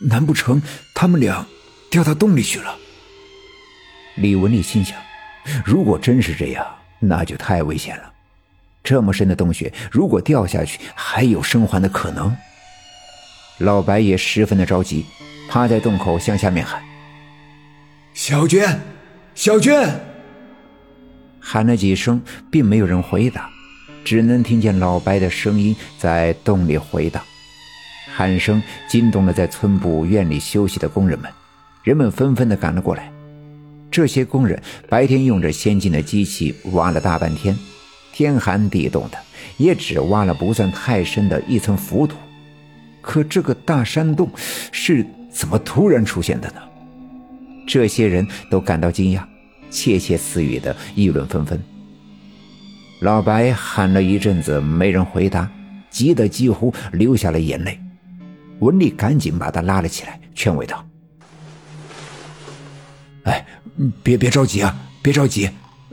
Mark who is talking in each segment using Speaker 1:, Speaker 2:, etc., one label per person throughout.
Speaker 1: 难不成他们俩掉到洞里去了？
Speaker 2: 李文丽心想：如果真是这样，那就太危险了。这么深的洞穴，如果掉下去，还有生还的可能。老白也十分的着急，趴在洞口向下面喊：“
Speaker 1: 小娟，小娟！”
Speaker 2: 喊了几声，并没有人回答，只能听见老白的声音在洞里回荡。喊声惊动了在村部院里休息的工人们，人们纷纷的赶了过来。这些工人白天用着先进的机器挖了大半天，天寒地冻的，也只挖了不算太深的一层浮土。可这个大山洞是怎么突然出现的呢？这些人都感到惊讶，窃窃私语的议论纷纷。老白喊了一阵子，没人回答，急得几乎流下了眼泪。文丽赶紧把他拉了起来，劝慰道：“
Speaker 1: 哎，别别着急啊，别着急，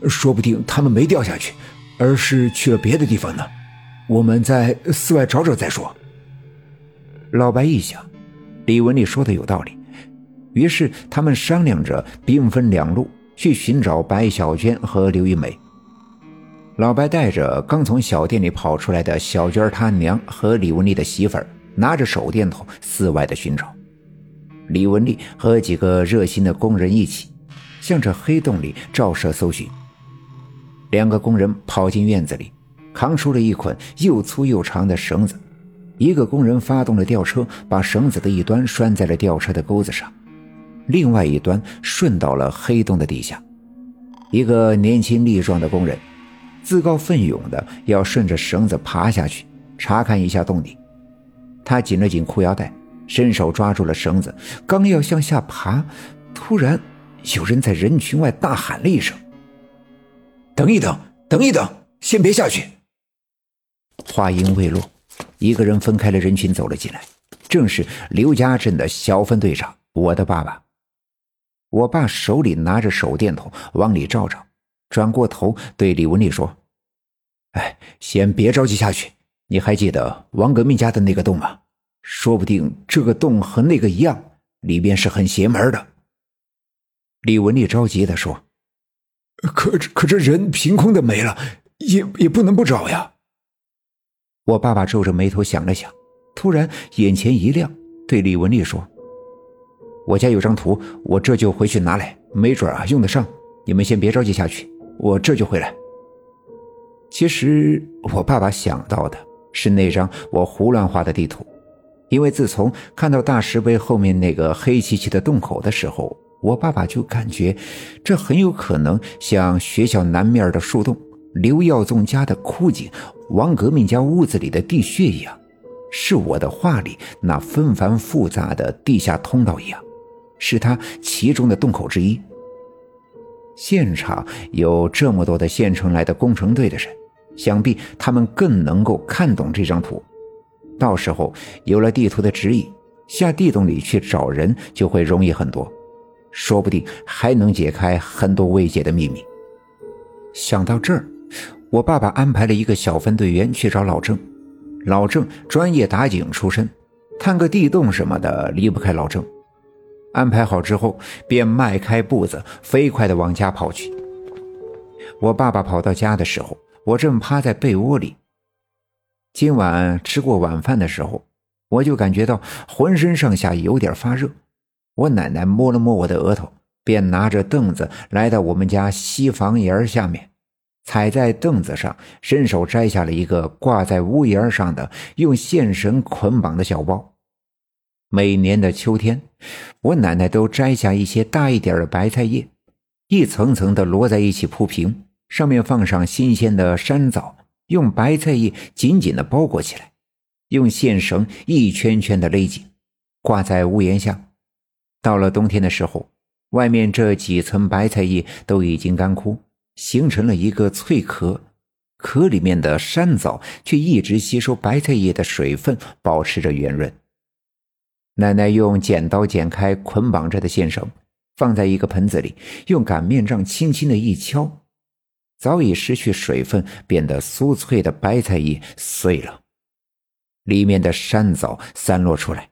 Speaker 1: 说不定他们没掉下去，而是去了别的地方呢。我们在寺外找找再说。”
Speaker 2: 老白一想，李文丽说的有道理，于是他们商量着兵分两路去寻找白小娟和刘玉梅。老白带着刚从小店里跑出来的小娟她娘和李文丽的媳妇儿。拿着手电筒四外的寻找，李文丽和几个热心的工人一起向着黑洞里照射搜寻。两个工人跑进院子里，扛出了一捆又粗又长的绳子。一个工人发动了吊车，把绳子的一端拴在了吊车的钩子上，另外一端顺到了黑洞的底下。一个年轻力壮的工人自告奋勇的要顺着绳子爬下去，查看一下洞底。他紧了紧裤腰带，伸手抓住了绳子，刚要向下爬，突然有人在人群外大喊了一声：“
Speaker 1: 等一等，等一等，先别下去。”
Speaker 2: 话音未落，一个人分开了人群走了进来，正是刘家镇的小分队长，我的爸爸。我爸手里拿着手电筒往里照照，转过头对李文丽说：“
Speaker 1: 哎，先别着急下去。”你还记得王革命家的那个洞吗？说不定这个洞和那个一样，里边是很邪门的。
Speaker 2: 李文丽着急的说：“
Speaker 1: 可可这人凭空的没了，也也不能不找呀。”
Speaker 2: 我爸爸皱着眉头想了想，突然眼前一亮，对李文丽说：“我家有张图，我这就回去拿来，没准啊用得上。你们先别着急下去，我这就回来。”其实我爸爸想到的。是那张我胡乱画的地图，因为自从看到大石碑后面那个黑漆漆的洞口的时候，我爸爸就感觉这很有可能像学校南面的树洞、刘耀宗家的枯井、王革命家屋子里的地穴一样，是我的画里那纷繁复杂的地下通道一样，是他其中的洞口之一。现场有这么多的县城来的工程队的人。想必他们更能够看懂这张图，到时候有了地图的指引，下地洞里去找人就会容易很多，说不定还能解开很多未解的秘密。想到这儿，我爸爸安排了一个小分队员去找老郑。老郑专业打井出身，探个地洞什么的离不开老郑。安排好之后，便迈开步子，飞快地往家跑去。我爸爸跑到家的时候。我正趴在被窝里。今晚吃过晚饭的时候，我就感觉到浑身上下有点发热。我奶奶摸了摸我的额头，便拿着凳子来到我们家西房檐下面，踩在凳子上，伸手摘下了一个挂在屋檐上的用线绳捆绑的小包。每年的秋天，我奶奶都摘下一些大一点的白菜叶，一层层的摞在一起铺平。上面放上新鲜的山枣，用白菜叶紧紧的包裹起来，用线绳一圈圈的勒紧，挂在屋檐下。到了冬天的时候，外面这几层白菜叶都已经干枯，形成了一个脆壳，壳里面的山枣却一直吸收白菜叶的水分，保持着圆润。奶奶用剪刀剪开捆绑着的线绳，放在一个盆子里，用擀面杖轻轻的一敲。早已失去水分、变得酥脆的白菜叶碎了，里面的山枣散落出来。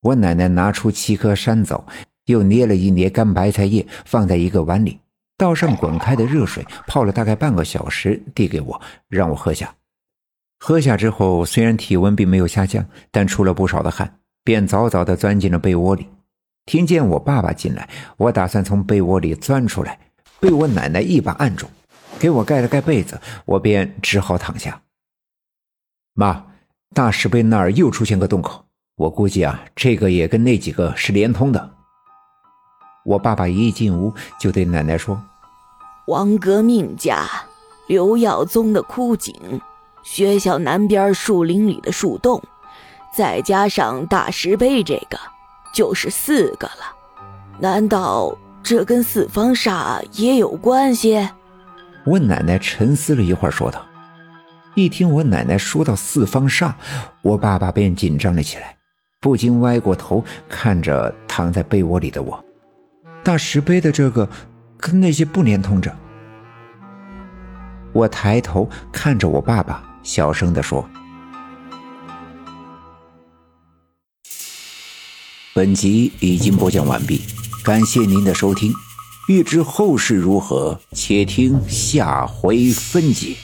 Speaker 2: 我奶奶拿出七颗山枣，又捏了一捏干白菜叶，放在一个碗里，倒上滚开的热水，泡了大概半个小时，递给我，让我喝下。喝下之后，虽然体温并没有下降，但出了不少的汗，便早早地钻进了被窝里。听见我爸爸进来，我打算从被窝里钻出来，被我奶奶一把按住，给我盖了盖被子，我便只好躺下。妈，大石碑那儿又出现个洞口，我估计啊，这个也跟那几个是连通的。我爸爸一进屋就对奶奶说：“
Speaker 3: 王革命家刘耀宗的枯井，学校南边树林里的树洞，再加上大石碑这个。”就是四个了，难道这跟四方煞也有关系？
Speaker 2: 我奶奶沉思了一会儿，说道：“一听我奶奶说到四方煞，我爸爸便紧张了起来，不禁歪过头看着躺在被窝里的我。大石碑的这个跟那些不连通着。”我抬头看着我爸爸，小声地说。本集已经播讲完毕，感谢您的收听。欲知后事如何，且听下回分解。